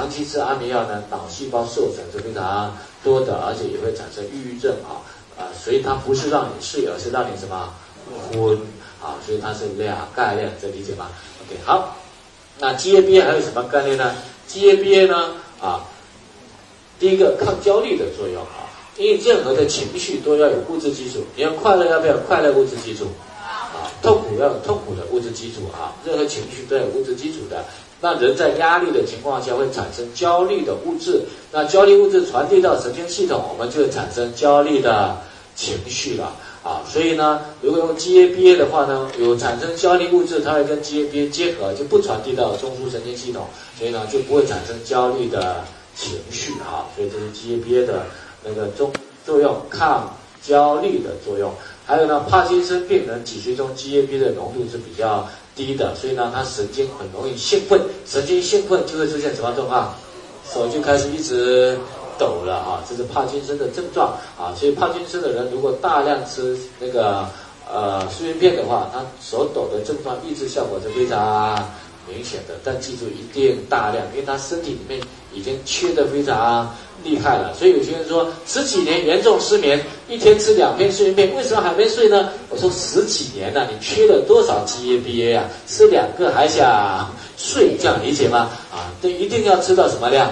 长期吃安眠药呢，脑细胞受损是非常多的，而且也会产生抑郁症啊啊，所以它不是让你睡，而是让你什么昏啊，所以它是两概念，这理解吗？OK，好，那 GABA 还有什么概念呢？GABA 呢啊，第一个抗焦虑的作用啊，因为任何的情绪都要有物质基础，你要快乐要不要快乐物质基础？啊，痛苦要有痛苦的物质基础啊，任何情绪都要有物质基础的。那人在压力的情况下会产生焦虑的物质，那焦虑物质传递到神经系统，我们就会产生焦虑的情绪了啊。所以呢，如果用 GABA 的话呢，有产生焦虑物质，它会跟 GABA 结合，就不传递到中枢神经系统，所以呢就不会产生焦虑的情绪啊。所以这是 GABA 的那个中作用，抗焦虑的作用。还有呢，帕金森病人脊髓中 GABA 的浓度是比较。低的，所以呢，他神经很容易兴奋，神经兴奋就会出现什么状况？手就开始一直抖了啊，这是帕金森的症状啊。所以帕金森的人如果大量吃那个呃睡眠片的话，他手抖的症状抑制效果就非常明显的。但记住一定大量，因为他身体里面已经缺的非常。厉害了，所以有些人说十几年严重失眠，一天吃两片睡眠片，为什么还没睡呢？我说十几年了，你缺了多少 GABA 啊？吃两个还想睡，这样理解吗？啊，这一定要吃到什么量？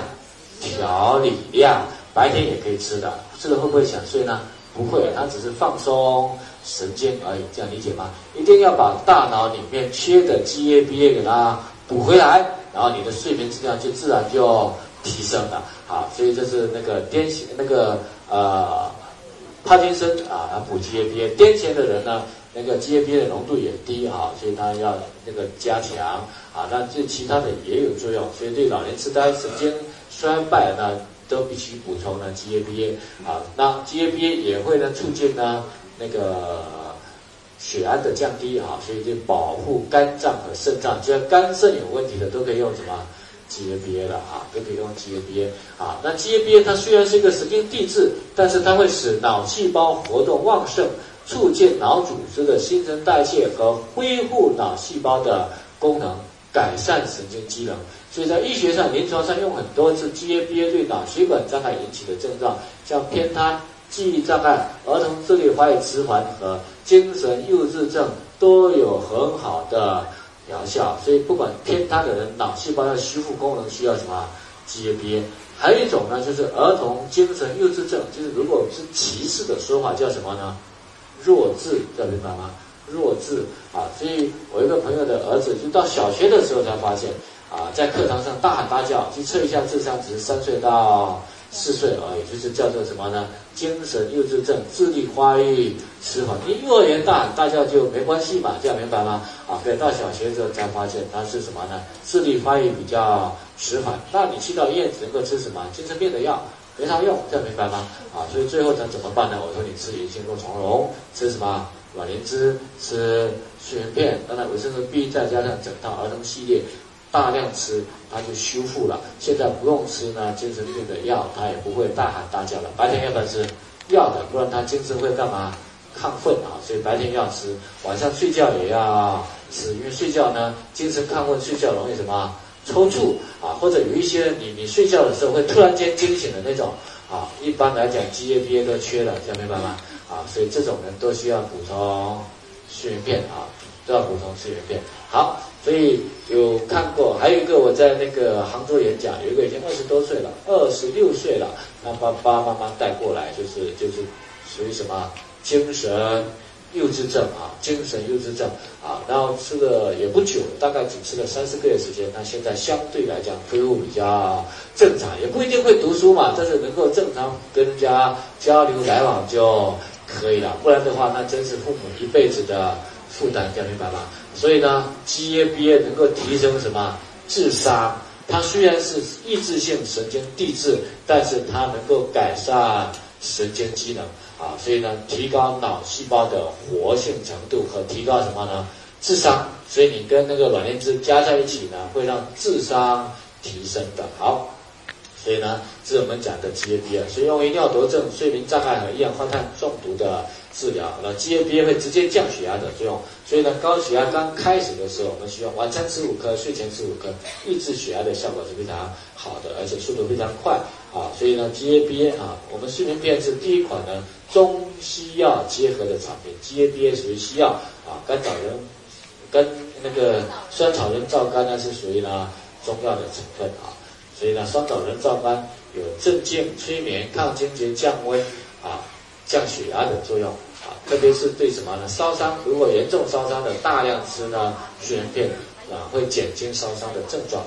调理量，白天也可以吃的，吃了会不会想睡呢？不会，它只是放松神经而已，这样理解吗？一定要把大脑里面缺的 GABA 给它补回来，然后你的睡眠质量就自然就提升了。好，所以这是那个癫痫那个呃帕金森啊，他补 GABA，癫痫的人呢，那个 GABA 的浓度也低啊，所以他要那个加强啊，那这其他的也有作用，所以对老年痴呆、神经衰败呢，都必须补充呢 GABA 啊，那 GABA 也会呢促进呢那个血氨的降低啊，所以就保护肝脏和肾脏，只要肝肾有问题的都可以用什么？GABA 了啊，都可以用 GABA 啊。那 GABA 它虽然是一个神经递质，但是它会使脑细胞活动旺盛，促进脑组织的新陈代谢和恢复脑细胞的功能，改善神经机能。所以在医学上、临床上用很多次 GABA 对脑血管障碍引起的症状，像偏瘫、记忆障碍、儿童智力发育迟缓和精神幼稚症都有很好的。疗效，所以不管偏瘫的人，脑细胞要修复功能需要什么 GABA。还有一种呢，就是儿童精神幼稚症，就是如果是歧视的说法叫什么呢？弱智，这明白吗？弱智啊！所以我一个朋友的儿子，就到小学的时候才发现，啊，在课堂上大喊大叫，去测一下智商，只是三岁到。四岁而已，就是叫做什么呢？精神幼稚症、智力发育迟缓。你幼儿园大喊大叫就没关系嘛，这样明白吗？啊，对，到小学之后才发现他是什么呢？智力发育比较迟缓。那你去到医院只能够吃什么？精神病的药没啥用，这样明白吗？啊，所以最后他怎么办呢？我说你吃银杏肉苁蓉，吃什么？卵磷脂，吃睡眠片，当然维生素 B，再加上整套儿童系列。大量吃，它就修复了。现在不用吃呢，精神病的药，他也不会大喊大叫了。白天要不要吃？要的，不然他精神会干嘛？亢奋啊！所以白天要吃，晚上睡觉也要吃，因为睡觉呢，精神亢奋，睡觉容易什么？抽搐啊，或者有一些你你睡觉的时候会突然间惊醒的那种啊。一般来讲，GABA 都缺了，这样明白吗？啊，所以这种人都需要补充睡眠片啊，都要补充睡眠片。好。所以有看过，还有一个我在那个杭州演讲，有一个已经二十多岁了，二十六岁了，他爸爸妈妈带过来，就是就是属于什么精神幼稚症啊，精神幼稚症啊，然后吃了也不久，大概只吃了三四个月时间，那现在相对来讲恢复比较正常，也不一定会读书嘛，但是能够正常跟人家交流来往就可以了，不然的话，那真是父母一辈子的负担，这样明白吗？所以呢，GABA 能够提升什么智商？它虽然是抑制性神经递质，但是它能够改善神经机能啊。所以呢，提高脑细胞的活性程度和提高什么呢？智商。所以你跟那个卵磷脂加在一起呢，会让智商提升的。好。所以呢，这是我们讲的 GABA，所以用于尿毒症、睡眠障碍和一氧化碳中毒的治疗。那 GABA 会直接降血压的作用，所以呢，高血压刚开始的时候，我们需要晚餐吃五颗，睡前吃五颗，抑制血压的效果是非常好的，而且速度非常快啊。所以呢，GABA 啊，我们睡眠片是第一款呢中西药结合的产品，GABA 属于西药啊，甘草仁跟那个酸草人皂苷呢是属于呢中药的成分啊。所以呢，双枣仁皂苷有镇静、催眠、抗惊厥、降温啊、降血压的作用啊。特别是对什么呢？烧伤，如果严重烧伤的，大量吃呢，睡眠片啊，会减轻烧伤的症状。